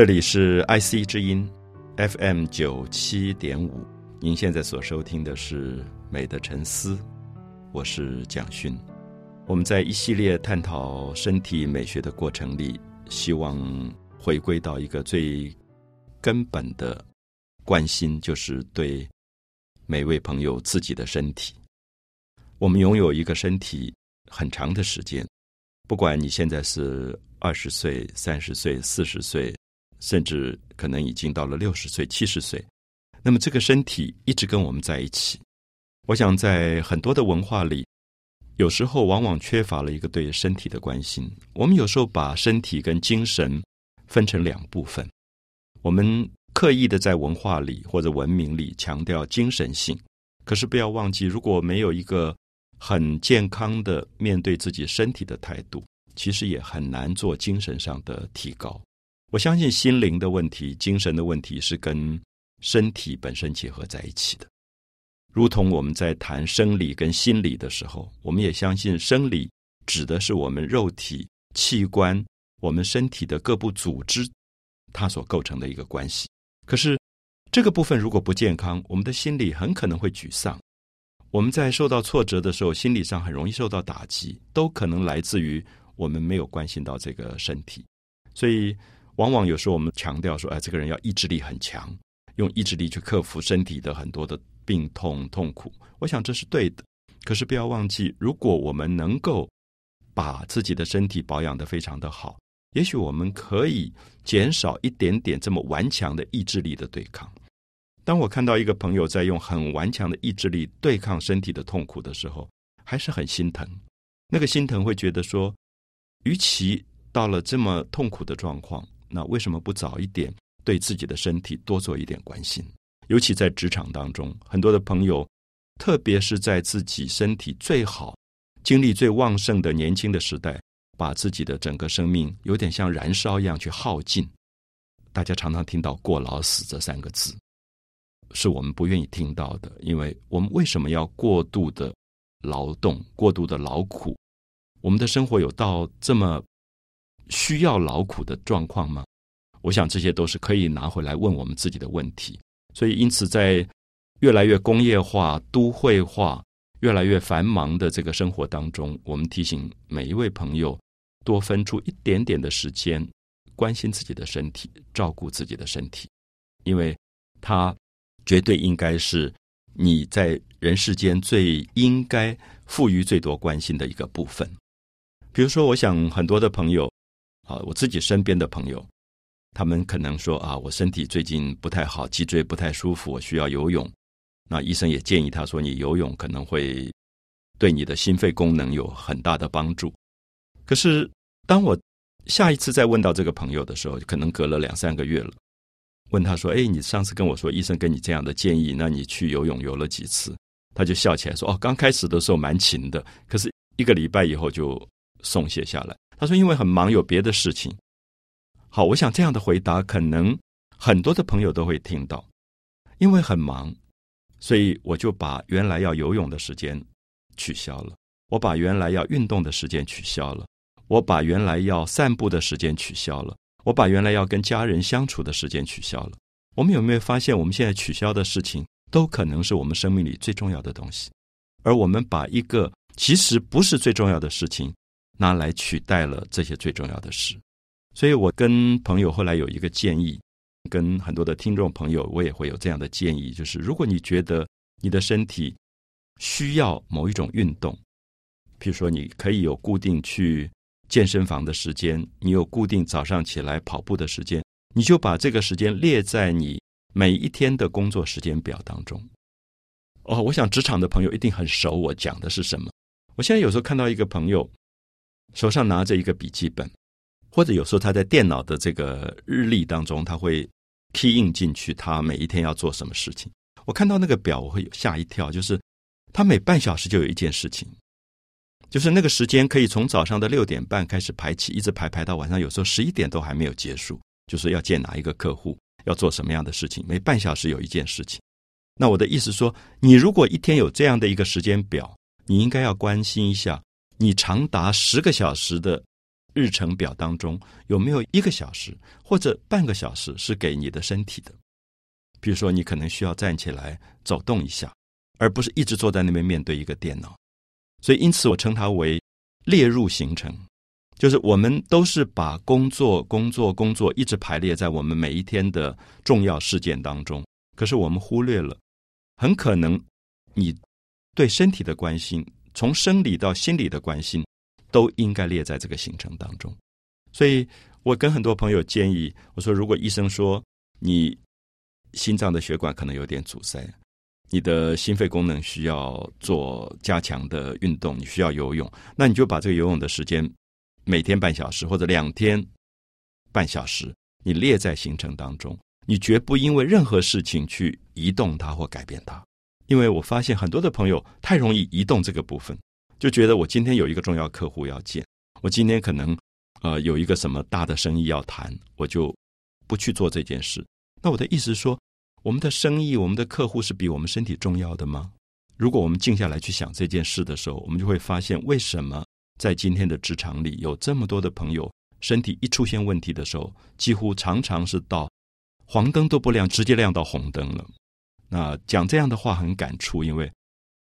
这里是 IC 之音 FM 九七点五，您现在所收听的是《美的沉思》，我是蒋勋。我们在一系列探讨身体美学的过程里，希望回归到一个最根本的关心，就是对每位朋友自己的身体。我们拥有一个身体很长的时间，不管你现在是二十岁、三十岁、四十岁。甚至可能已经到了六十岁、七十岁，那么这个身体一直跟我们在一起。我想在很多的文化里，有时候往往缺乏了一个对身体的关心。我们有时候把身体跟精神分成两部分，我们刻意的在文化里或者文明里强调精神性，可是不要忘记，如果没有一个很健康的面对自己身体的态度，其实也很难做精神上的提高。我相信心灵的问题、精神的问题是跟身体本身结合在一起的。如同我们在谈生理跟心理的时候，我们也相信生理指的是我们肉体器官、我们身体的各部组织它所构成的一个关系。可是这个部分如果不健康，我们的心理很可能会沮丧。我们在受到挫折的时候，心理上很容易受到打击，都可能来自于我们没有关心到这个身体，所以。往往有时候我们强调说，哎，这个人要意志力很强，用意志力去克服身体的很多的病痛痛苦。我想这是对的，可是不要忘记，如果我们能够把自己的身体保养得非常的好，也许我们可以减少一点点这么顽强的意志力的对抗。当我看到一个朋友在用很顽强的意志力对抗身体的痛苦的时候，还是很心疼。那个心疼会觉得说，与其到了这么痛苦的状况。那为什么不早一点对自己的身体多做一点关心？尤其在职场当中，很多的朋友，特别是在自己身体最好、精力最旺盛的年轻的时代，把自己的整个生命有点像燃烧一样去耗尽。大家常常听到“过劳死”这三个字，是我们不愿意听到的，因为我们为什么要过度的劳动、过度的劳苦？我们的生活有到这么？需要劳苦的状况吗？我想这些都是可以拿回来问我们自己的问题。所以，因此在越来越工业化、都会化、越来越繁忙的这个生活当中，我们提醒每一位朋友多分出一点点的时间，关心自己的身体，照顾自己的身体，因为它绝对应该是你在人世间最应该赋予最多关心的一个部分。比如说，我想很多的朋友。啊，我自己身边的朋友，他们可能说啊，我身体最近不太好，脊椎不太舒服，我需要游泳。那医生也建议他说，你游泳可能会对你的心肺功能有很大的帮助。可是，当我下一次再问到这个朋友的时候，可能隔了两三个月了，问他说：“哎，你上次跟我说医生给你这样的建议，那你去游泳游了几次？”他就笑起来说：“哦，刚开始的时候蛮勤的，可是一个礼拜以后就松懈下来。”他说：“因为很忙，有别的事情。”好，我想这样的回答可能很多的朋友都会听到。因为很忙，所以我就把原来要游泳的时间取消了，我把原来要运动的时间取消了，我把原来要散步的时间取消了，我把原来要跟家人相处的时间取消了。我们有没有发现，我们现在取消的事情，都可能是我们生命里最重要的东西，而我们把一个其实不是最重要的事情。拿来取代了这些最重要的事，所以我跟朋友后来有一个建议，跟很多的听众朋友，我也会有这样的建议，就是如果你觉得你的身体需要某一种运动，譬如说你可以有固定去健身房的时间，你有固定早上起来跑步的时间，你就把这个时间列在你每一天的工作时间表当中。哦，我想职场的朋友一定很熟，我讲的是什么。我现在有时候看到一个朋友。手上拿着一个笔记本，或者有时候他在电脑的这个日历当中，他会 key in 进去他每一天要做什么事情。我看到那个表，我会吓一跳，就是他每半小时就有一件事情，就是那个时间可以从早上的六点半开始排起，一直排排到晚上，有时候十一点都还没有结束。就是要见哪一个客户，要做什么样的事情，每半小时有一件事情。那我的意思说，你如果一天有这样的一个时间表，你应该要关心一下。你长达十个小时的日程表当中有没有一个小时或者半个小时是给你的身体的？比如说，你可能需要站起来走动一下，而不是一直坐在那边面对一个电脑。所以，因此我称它为列入行程，就是我们都是把工作、工作、工作一直排列在我们每一天的重要事件当中。可是我们忽略了，很可能你对身体的关心，从生理到心理的关心，都应该列在这个行程当中。所以我跟很多朋友建议，我说，如果医生说你心脏的血管可能有点阻塞，你的心肺功能需要做加强的运动，你需要游泳，那你就把这个游泳的时间每天半小时或者两天半小时，你列在行程当中，你绝不因为任何事情去移动它或改变它。因为我发现很多的朋友太容易移动这个部分，就觉得我今天有一个重要客户要见，我今天可能呃有一个什么大的生意要谈，我就不去做这件事。那我的意思是说，我们的生意、我们的客户是比我们身体重要的吗？如果我们静下来去想这件事的时候，我们就会发现，为什么在今天的职场里有这么多的朋友，身体一出现问题的时候，几乎常常是到黄灯都不亮，直接亮到红灯了。那讲这样的话很感触，因为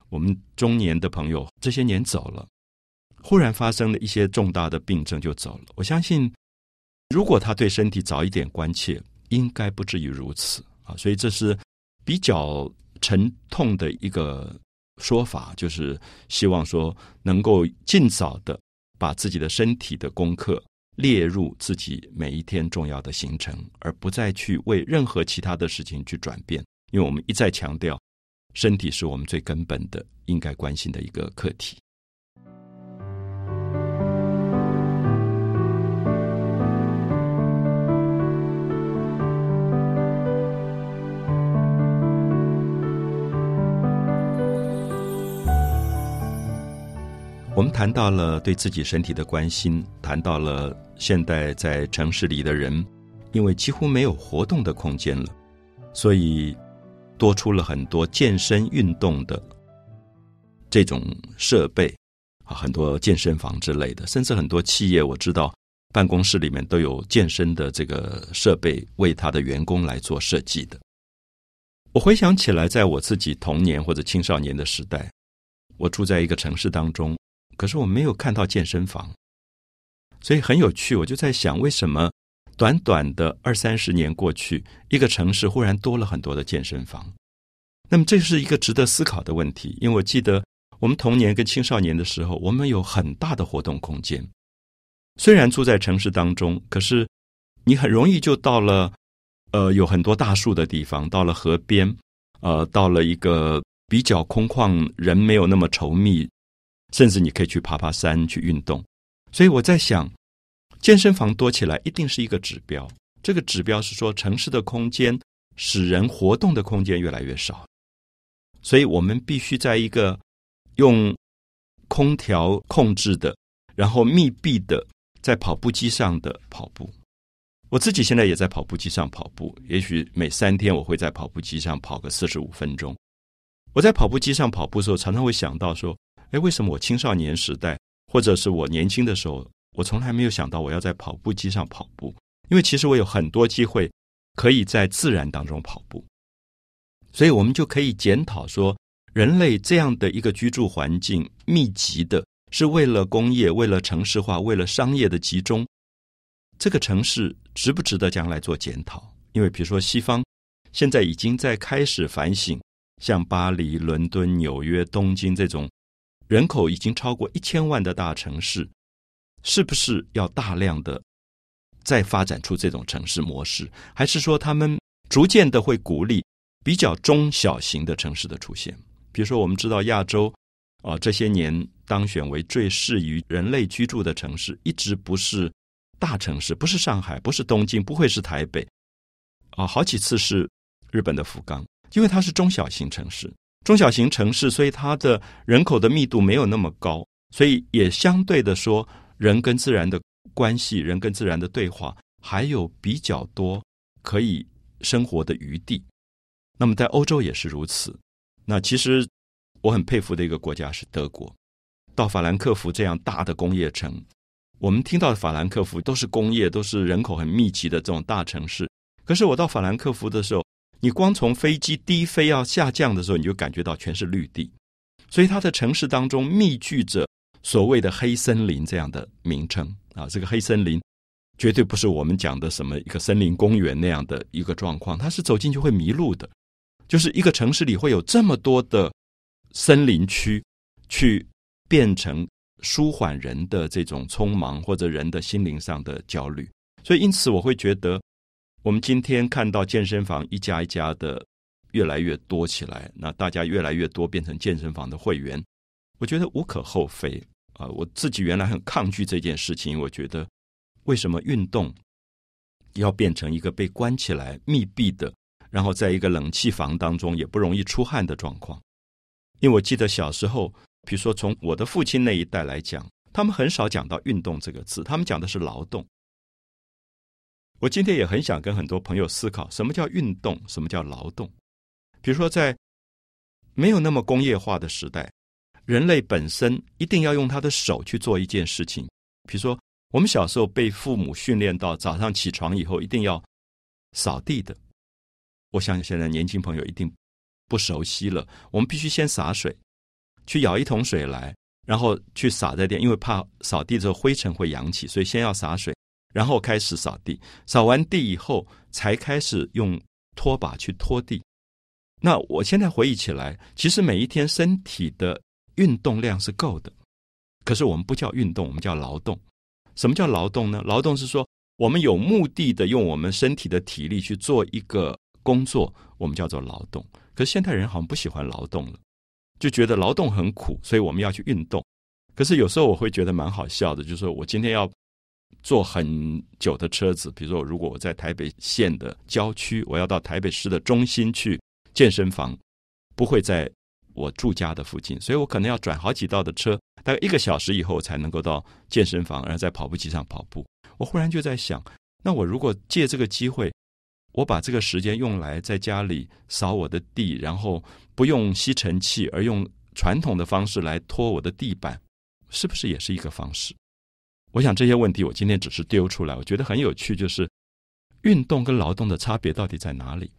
我们中年的朋友这些年走了，忽然发生了一些重大的病症就走了。我相信，如果他对身体早一点关切。应该不至于如此啊，所以这是比较沉痛的一个说法，就是希望说能够尽早的把自己的身体的功课列入自己每一天重要的行程，而不再去为任何其他的事情去转变，因为我们一再强调，身体是我们最根本的应该关心的一个课题。我们谈到了对自己身体的关心，谈到了现代在城市里的人，因为几乎没有活动的空间了，所以多出了很多健身运动的这种设备啊，很多健身房之类的，甚至很多企业我知道办公室里面都有健身的这个设备为他的员工来做设计的。我回想起来，在我自己童年或者青少年的时代，我住在一个城市当中。可是我没有看到健身房，所以很有趣。我就在想，为什么短短的二三十年过去，一个城市忽然多了很多的健身房？那么这是一个值得思考的问题。因为我记得我们童年跟青少年的时候，我们有很大的活动空间。虽然住在城市当中，可是你很容易就到了呃有很多大树的地方，到了河边，呃，到了一个比较空旷、人没有那么稠密。甚至你可以去爬爬山，去运动，所以我在想，健身房多起来一定是一个指标。这个指标是说，城市的空间使人活动的空间越来越少，所以我们必须在一个用空调控制的，然后密闭的，在跑步机上的跑步。我自己现在也在跑步机上跑步，也许每三天我会在跑步机上跑个四十五分钟。我在跑步机上跑步的时候，常常会想到说。哎，为什么我青少年时代，或者是我年轻的时候，我从来没有想到我要在跑步机上跑步？因为其实我有很多机会可以在自然当中跑步，所以我们就可以检讨说，人类这样的一个居住环境密集的，是为了工业、为了城市化、为了商业的集中，这个城市值不值得将来做检讨？因为比如说西方现在已经在开始反省，像巴黎、伦敦、纽约、东京这种。人口已经超过一千万的大城市，是不是要大量的再发展出这种城市模式？还是说他们逐渐的会鼓励比较中小型的城市的出现？比如说，我们知道亚洲啊，这些年当选为最适宜人类居住的城市，一直不是大城市，不是上海，不是东京，不会是台北啊，好几次是日本的福冈，因为它是中小型城市。中小型城市，所以它的人口的密度没有那么高，所以也相对的说，人跟自然的关系，人跟自然的对话，还有比较多可以生活的余地。那么在欧洲也是如此。那其实我很佩服的一个国家是德国，到法兰克福这样大的工业城，我们听到的法兰克福都是工业，都是人口很密集的这种大城市。可是我到法兰克福的时候，你光从飞机低飞要下降的时候，你就感觉到全是绿地。所以它的城市当中密聚着所谓的黑森林这样的名称啊，这个黑森林绝对不是我们讲的什么一个森林公园那样的一个状况，它是走进去会迷路的。就是一个城市里会有这么多的森林区，去变成。舒缓人的这种匆忙，或者人的心灵上的焦虑，所以因此我会觉得，我们今天看到健身房一家一家的越来越多起来，那大家越来越多变成健身房的会员，我觉得无可厚非啊！我自己原来很抗拒这件事情，我觉得为什么运动要变成一个被关起来、密闭的，然后在一个冷气房当中也不容易出汗的状况？因为我记得小时候。比如说，从我的父亲那一代来讲，他们很少讲到“运动”这个字，他们讲的是劳动。我今天也很想跟很多朋友思考，什么叫运动，什么叫劳动。比如说，在没有那么工业化的时代，人类本身一定要用他的手去做一件事情。比如说，我们小时候被父母训练到早上起床以后一定要扫地的。我相信现在年轻朋友一定不熟悉了，我们必须先洒水。去舀一桶水来，然后去洒在地，因为怕扫地的时候灰尘会扬起，所以先要洒水，然后开始扫地。扫完地以后，才开始用拖把去拖地。那我现在回忆起来，其实每一天身体的运动量是够的，可是我们不叫运动，我们叫劳动。什么叫劳动呢？劳动是说我们有目的的用我们身体的体力去做一个工作，我们叫做劳动。可是现代人好像不喜欢劳动了。就觉得劳动很苦，所以我们要去运动。可是有时候我会觉得蛮好笑的，就是我今天要坐很久的车子，比如说如果我在台北县的郊区，我要到台北市的中心去健身房，不会在我住家的附近，所以我可能要转好几道的车，大概一个小时以后才能够到健身房，然后在跑步机上跑步。我忽然就在想，那我如果借这个机会，我把这个时间用来在家里扫我的地，然后不用吸尘器，而用传统的方式来拖我的地板，是不是也是一个方式？我想这些问题我今天只是丢出来，我觉得很有趣，就是运动跟劳动的差别到底在哪里？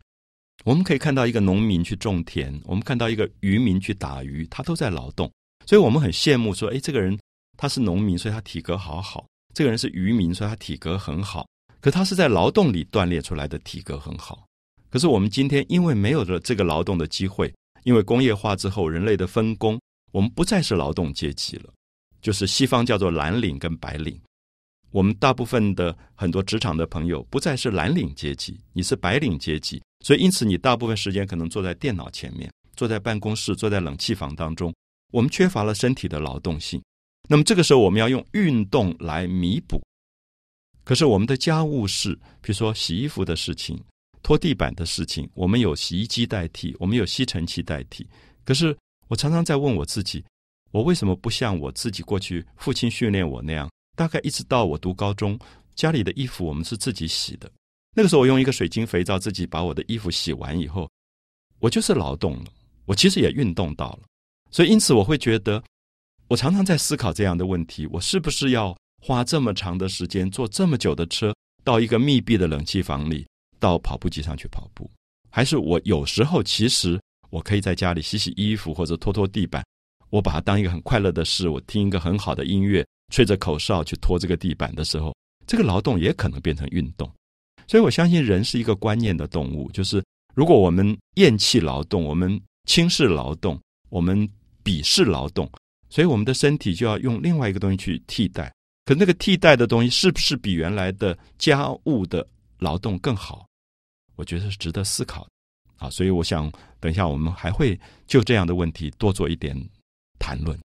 我们可以看到一个农民去种田，我们看到一个渔民去打鱼，他都在劳动，所以我们很羡慕说，哎，这个人他是农民，所以他体格好好；这个人是渔民，所以他体格很好。可他是在劳动里锻炼出来的体格很好，可是我们今天因为没有了这个劳动的机会，因为工业化之后人类的分工，我们不再是劳动阶级了，就是西方叫做蓝领跟白领。我们大部分的很多职场的朋友不再是蓝领阶级，你是白领阶级，所以因此你大部分时间可能坐在电脑前面，坐在办公室，坐在冷气房当中，我们缺乏了身体的劳动性。那么这个时候我们要用运动来弥补。可是我们的家务事，比如说洗衣服的事情、拖地板的事情，我们有洗衣机代替，我们有吸尘器代替。可是我常常在问我自己，我为什么不像我自己过去父亲训练我那样？大概一直到我读高中，家里的衣服我们是自己洗的。那个时候我用一个水晶肥皂自己把我的衣服洗完以后，我就是劳动了，我其实也运动到了。所以因此我会觉得，我常常在思考这样的问题：我是不是要？花这么长的时间坐这么久的车到一个密闭的冷气房里，到跑步机上去跑步，还是我有时候其实我可以在家里洗洗衣服或者拖拖地板，我把它当一个很快乐的事，我听一个很好的音乐，吹着口哨去拖这个地板的时候，这个劳动也可能变成运动。所以我相信人是一个观念的动物，就是如果我们厌弃劳动，我们轻视劳动，我们鄙视劳动，所以我们的身体就要用另外一个东西去替代。可那个替代的东西是不是比原来的家务的劳动更好？我觉得是值得思考的。啊，所以我想等一下我们还会就这样的问题多做一点谈论。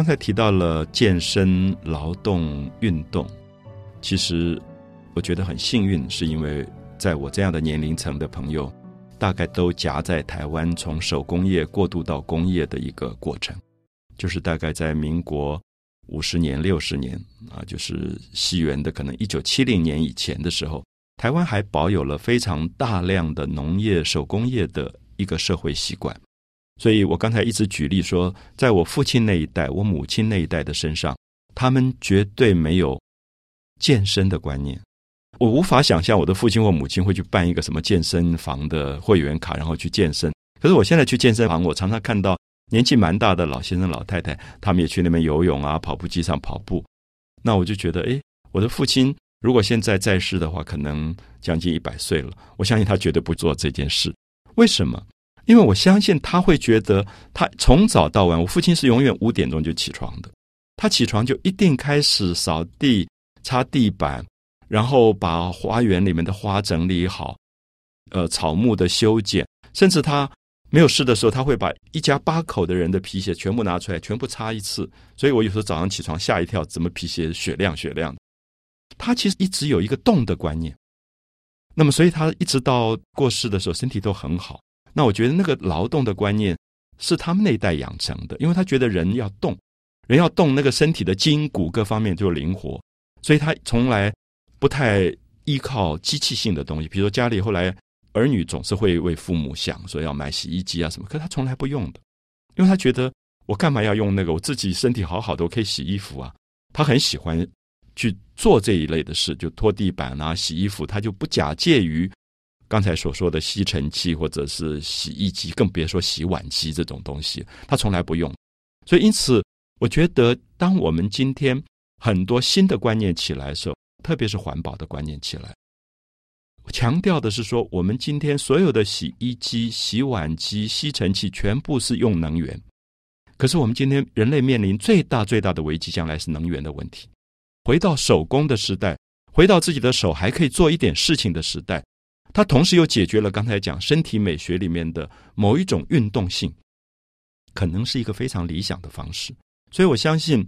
刚才提到了健身、劳动、运动，其实我觉得很幸运，是因为在我这样的年龄层的朋友，大概都夹在台湾从手工业过渡到工业的一个过程，就是大概在民国五十年、六十年啊，就是西元的可能一九七零年以前的时候，台湾还保有了非常大量的农业、手工业的一个社会习惯。所以我刚才一直举例说，在我父亲那一代、我母亲那一代的身上，他们绝对没有健身的观念。我无法想象我的父亲或母亲会去办一个什么健身房的会员卡，然后去健身。可是我现在去健身房，我常常看到年纪蛮大的老先生、老太太，他们也去那边游泳啊，跑步机上跑步。那我就觉得，诶，我的父亲如果现在在世的话，可能将近一百岁了。我相信他绝对不做这件事。为什么？因为我相信他会觉得，他从早到晚，我父亲是永远五点钟就起床的。他起床就一定开始扫地、擦地板，然后把花园里面的花整理好，呃，草木的修剪，甚至他没有事的时候，他会把一家八口的人的皮鞋全部拿出来，全部擦一次。所以我有时候早上起床吓一跳，怎么皮鞋雪亮雪亮的？他其实一直有一个动的观念，那么所以他一直到过世的时候，身体都很好。那我觉得那个劳动的观念是他们那一代养成的，因为他觉得人要动，人要动，那个身体的筋骨各方面就灵活，所以他从来不太依靠机器性的东西。比如说家里后来儿女总是会为父母想说要买洗衣机啊什么，可他从来不用的，因为他觉得我干嘛要用那个？我自己身体好好的，我可以洗衣服啊。他很喜欢去做这一类的事，就拖地板啊、洗衣服，他就不假借于。刚才所说的吸尘器或者是洗衣机，更别说洗碗机这种东西，他从来不用。所以，因此，我觉得，当我们今天很多新的观念起来的时候，特别是环保的观念起来，强调的是说，我们今天所有的洗衣机、洗碗机、吸尘器全部是用能源。可是，我们今天人类面临最大最大的危机，将来是能源的问题。回到手工的时代，回到自己的手还可以做一点事情的时代。它同时又解决了刚才讲身体美学里面的某一种运动性，可能是一个非常理想的方式。所以我相信，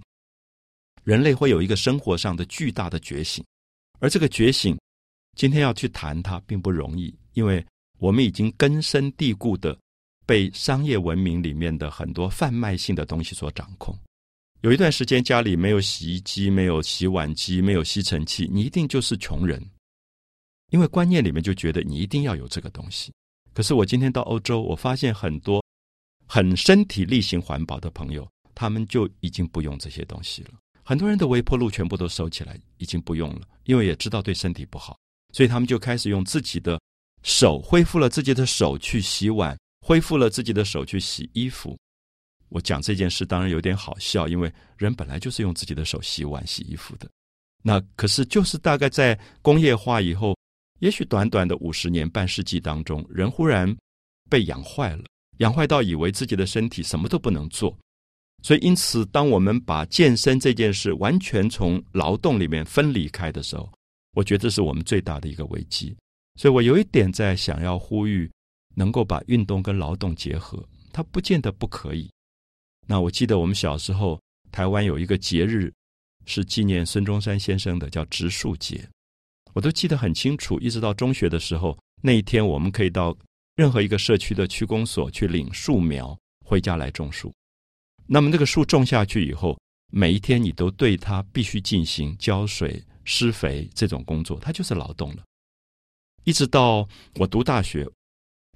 人类会有一个生活上的巨大的觉醒，而这个觉醒，今天要去谈它并不容易，因为我们已经根深蒂固的被商业文明里面的很多贩卖性的东西所掌控。有一段时间家里没有洗衣机、没有洗碗机、没有吸尘器，你一定就是穷人。因为观念里面就觉得你一定要有这个东西，可是我今天到欧洲，我发现很多很身体力行环保的朋友，他们就已经不用这些东西了。很多人的微波炉全部都收起来，已经不用了，因为也知道对身体不好，所以他们就开始用自己的手，恢复了自己的手去洗碗，恢复了自己的手去洗衣服。我讲这件事当然有点好笑，因为人本来就是用自己的手洗碗、洗衣服的。那可是就是大概在工业化以后。也许短短的五十年、半世纪当中，人忽然被养坏了，养坏到以为自己的身体什么都不能做。所以，因此，当我们把健身这件事完全从劳动里面分离开的时候，我觉得这是我们最大的一个危机。所以我有一点在想要呼吁，能够把运动跟劳动结合，它不见得不可以。那我记得我们小时候，台湾有一个节日是纪念孙中山先生的，叫植树节。我都记得很清楚，一直到中学的时候，那一天我们可以到任何一个社区的区公所去领树苗，回家来种树。那么那个树种下去以后，每一天你都对它必须进行浇水、施肥这种工作，它就是劳动了。一直到我读大学，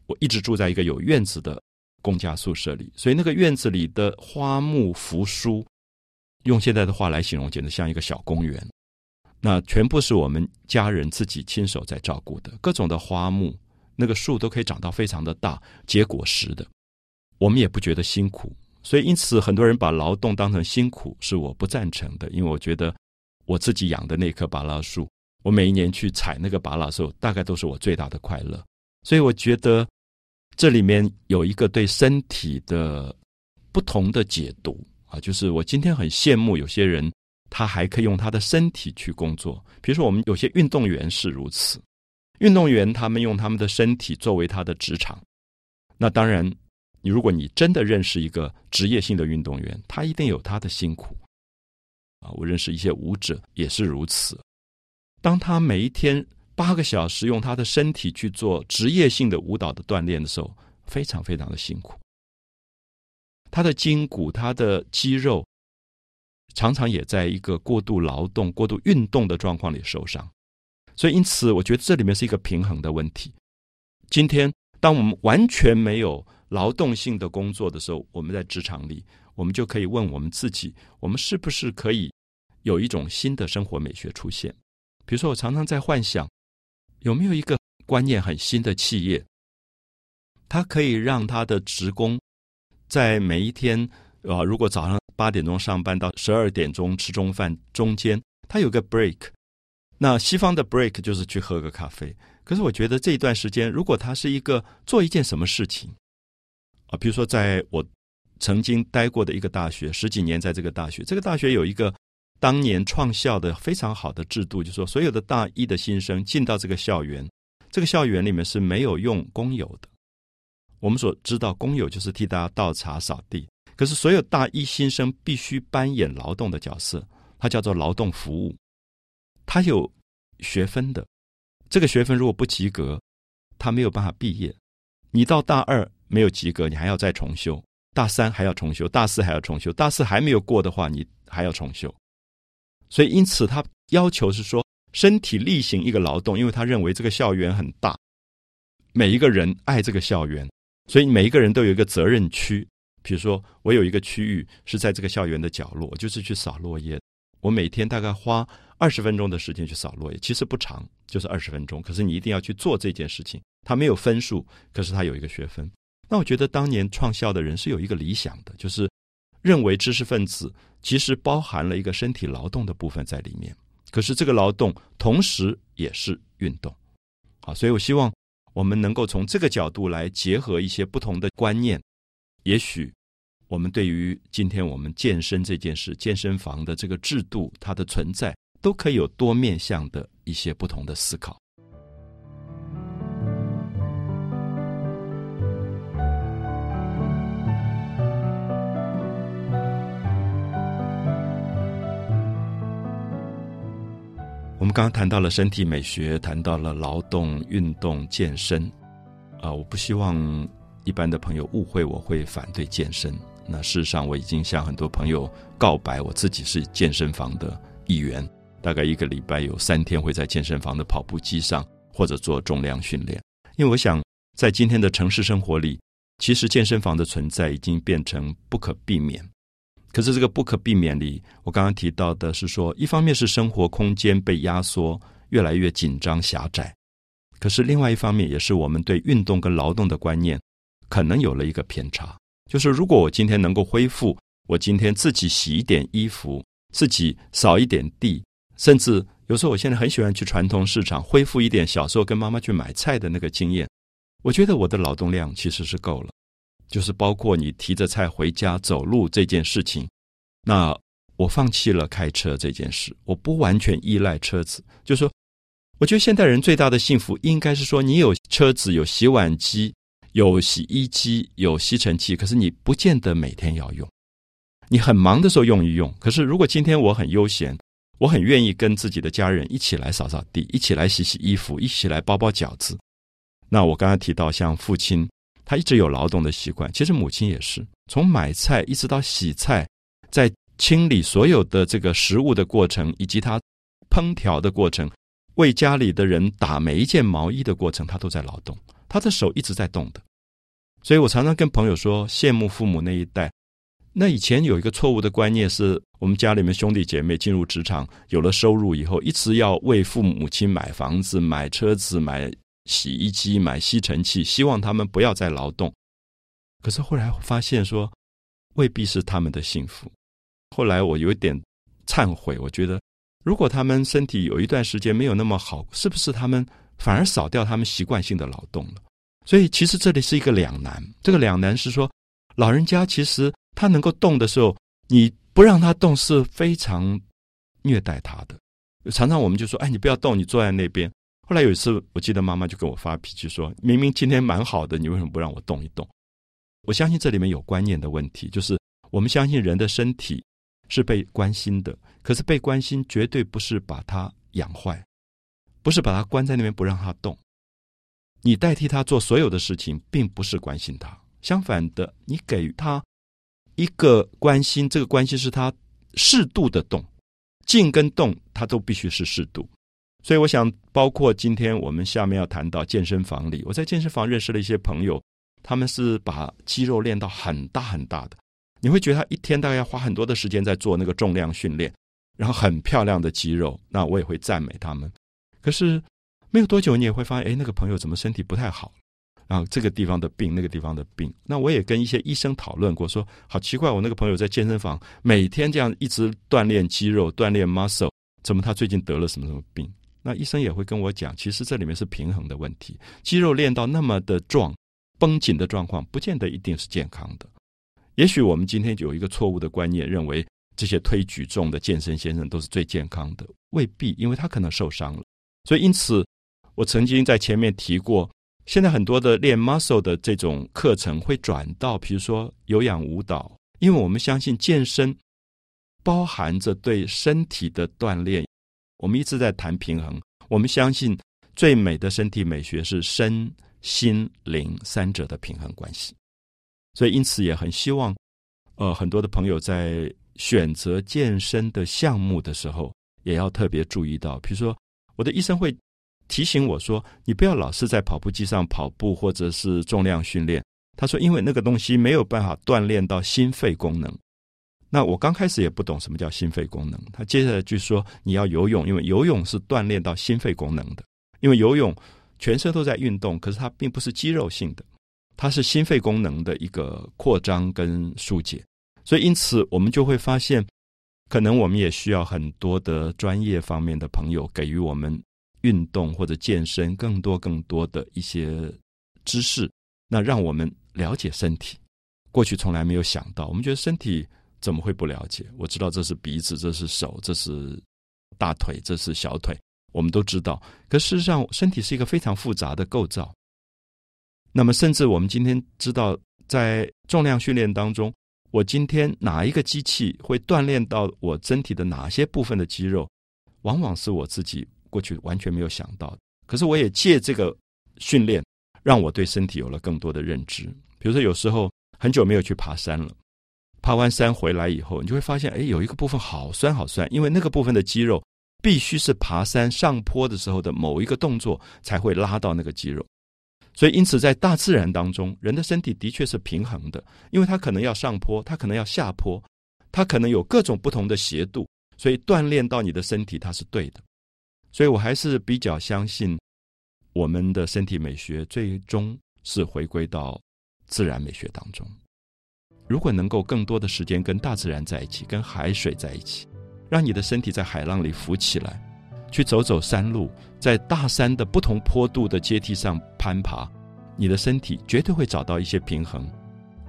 我一直住在一个有院子的公家宿舍里，所以那个院子里的花木扶疏，用现在的话来形容，简直像一个小公园。那全部是我们家人自己亲手在照顾的，各种的花木，那个树都可以长到非常的大，结果实的，我们也不觉得辛苦。所以因此，很多人把劳动当成辛苦，是我不赞成的。因为我觉得我自己养的那棵芭拉树，我每一年去采那个芭拉树，大概都是我最大的快乐。所以我觉得这里面有一个对身体的不同的解读啊，就是我今天很羡慕有些人。他还可以用他的身体去工作，比如说我们有些运动员是如此，运动员他们用他们的身体作为他的职场。那当然，你如果你真的认识一个职业性的运动员，他一定有他的辛苦啊。我认识一些舞者也是如此，当他每一天八个小时用他的身体去做职业性的舞蹈的锻炼的时候，非常非常的辛苦，他的筋骨、他的肌肉。常常也在一个过度劳动、过度运动的状况里受伤。所以，因此，我觉得这里面是一个平衡的问题。今天，当我们完全没有劳动性的工作的时候，我们在职场里，我们就可以问我们自己：我们是不是可以有一种新的生活美学出现？比如说，我常常在幻想，有没有一个观念很新的企业，它可以让他的职工在每一天啊，如果早上八点钟上班到十二点钟吃中饭中间，它有个 break。那西方的 break 就是去喝个咖啡。可是我觉得这一段时间，如果他是一个做一件什么事情啊，比如说在我曾经待过的一个大学，十几年在这个大学，这个大学有一个当年创校的非常好的制度，就是说所有的大一的新生进到这个校园，这个校园里面是没有用工友的。我们所知道，工友就是替大家倒茶扫地，可是所有大一新生必须扮演劳动的角色，它叫做劳动服务。他有学分的，这个学分如果不及格，他没有办法毕业。你到大二没有及格，你还要再重修；大三还要重修，大四还要重修，大四还没有过的话，你还要重修。所以，因此他要求是说，身体力行一个劳动，因为他认为这个校园很大，每一个人爱这个校园，所以每一个人都有一个责任区。比如说，我有一个区域是在这个校园的角落，我就是去扫落叶。我每天大概花二十分钟的时间去扫落叶，其实不长，就是二十分钟。可是你一定要去做这件事情，它没有分数，可是它有一个学分。那我觉得当年创校的人是有一个理想的，就是认为知识分子其实包含了一个身体劳动的部分在里面。可是这个劳动同时也是运动，好，所以我希望我们能够从这个角度来结合一些不同的观念，也许。我们对于今天我们健身这件事，健身房的这个制度，它的存在，都可以有多面向的一些不同的思考。我们刚刚谈到了身体美学，谈到了劳动、运动、健身，啊，我不希望一般的朋友误会我会反对健身。那事实上，我已经向很多朋友告白，我自己是健身房的一员。大概一个礼拜有三天会在健身房的跑步机上或者做重量训练。因为我想，在今天的城市生活里，其实健身房的存在已经变成不可避免。可是这个不可避免里，我刚刚提到的是说，一方面是生活空间被压缩，越来越紧张狭窄；可是另外一方面，也是我们对运动跟劳动的观念可能有了一个偏差。就是如果我今天能够恢复，我今天自己洗一点衣服，自己扫一点地，甚至有时候我现在很喜欢去传统市场恢复一点小时候跟妈妈去买菜的那个经验，我觉得我的劳动量其实是够了。就是包括你提着菜回家走路这件事情，那我放弃了开车这件事，我不完全依赖车子。就说，我觉得现代人最大的幸福应该是说，你有车子，有洗碗机。有洗衣机，有吸尘器，可是你不见得每天要用。你很忙的时候用一用。可是如果今天我很悠闲，我很愿意跟自己的家人一起来扫扫地，一起来洗洗衣服，一起来包包饺子。那我刚刚提到，像父亲，他一直有劳动的习惯，其实母亲也是，从买菜一直到洗菜，在清理所有的这个食物的过程，以及他烹调的过程，为家里的人打每一件毛衣的过程，他都在劳动。他的手一直在动的，所以我常常跟朋友说，羡慕父母那一代。那以前有一个错误的观念是，我们家里面兄弟姐妹进入职场，有了收入以后，一直要为父母亲买房子、买车子、买洗衣机、买吸尘器，希望他们不要再劳动。可是后来发现说，未必是他们的幸福。后来我有点忏悔，我觉得，如果他们身体有一段时间没有那么好，是不是他们？反而少掉他们习惯性的劳动了，所以其实这里是一个两难。这个两难是说，老人家其实他能够动的时候，你不让他动是非常虐待他的。常常我们就说：“哎，你不要动，你坐在那边。”后来有一次，我记得妈妈就跟我发脾气说：“明明今天蛮好的，你为什么不让我动一动？”我相信这里面有观念的问题，就是我们相信人的身体是被关心的，可是被关心绝对不是把它养坏。不是把他关在那边不让他动，你代替他做所有的事情，并不是关心他。相反的，你给他一个关心，这个关心是他适度的动，静跟动他都必须是适度。所以我想，包括今天我们下面要谈到健身房里，我在健身房认识了一些朋友，他们是把肌肉练到很大很大的。你会觉得他一天大概要花很多的时间在做那个重量训练，然后很漂亮的肌肉，那我也会赞美他们。可是没有多久，你也会发现，哎，那个朋友怎么身体不太好？然后这个地方的病，那个地方的病。那我也跟一些医生讨论过，说好奇怪，我那个朋友在健身房每天这样一直锻炼肌肉、锻炼 muscle，怎么他最近得了什么什么病？那医生也会跟我讲，其实这里面是平衡的问题。肌肉练到那么的壮、绷紧的状况，不见得一定是健康的。也许我们今天有一个错误的观念，认为这些推举重的健身先生都是最健康的，未必，因为他可能受伤了。所以，因此我曾经在前面提过，现在很多的练 muscle 的这种课程会转到，比如说有氧舞蹈，因为我们相信健身包含着对身体的锻炼。我们一直在谈平衡，我们相信最美的身体美学是身心灵三者的平衡关系。所以，因此也很希望，呃，很多的朋友在选择健身的项目的时候，也要特别注意到。比如说，我的医生会提醒我说：“你不要老是在跑步机上跑步，或者是重量训练。”他说：“因为那个东西没有办法锻炼到心肺功能。”那我刚开始也不懂什么叫心肺功能。他接下来就说，你要游泳，因为游泳是锻炼到心肺功能的。因为游泳全身都在运动，可是它并不是肌肉性的，它是心肺功能的一个扩张跟疏解。所以因此我们就会发现，可能我们也需要很多的专业方面的朋友给予我们运动或者健身更多更多的一些知识，那让我们了解身体。过去从来没有想到，我们觉得身体。怎么会不了解？我知道这是鼻子，这是手，这是大腿，这是小腿，我们都知道。可事实上，身体是一个非常复杂的构造。那么，甚至我们今天知道，在重量训练当中，我今天哪一个机器会锻炼到我身体的哪些部分的肌肉，往往是我自己过去完全没有想到。可是，我也借这个训练，让我对身体有了更多的认知。比如说，有时候很久没有去爬山了。爬完山回来以后，你就会发现，哎，有一个部分好酸好酸，因为那个部分的肌肉必须是爬山上坡的时候的某一个动作才会拉到那个肌肉。所以，因此在大自然当中，人的身体的确是平衡的，因为它可能要上坡，它可能要下坡，它可能有各种不同的斜度，所以锻炼到你的身体，它是对的。所以我还是比较相信，我们的身体美学最终是回归到自然美学当中。如果能够更多的时间跟大自然在一起，跟海水在一起，让你的身体在海浪里浮起来，去走走山路，在大山的不同坡度的阶梯上攀爬，你的身体绝对会找到一些平衡。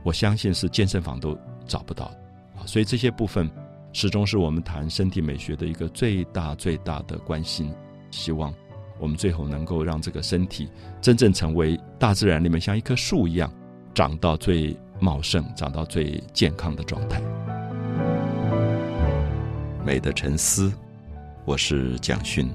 我相信是健身房都找不到的啊！所以这些部分始终是我们谈身体美学的一个最大最大的关心。希望我们最后能够让这个身体真正成为大自然里面像一棵树一样，长到最。茂盛，长到最健康的状态。美的沉思，我是蒋勋。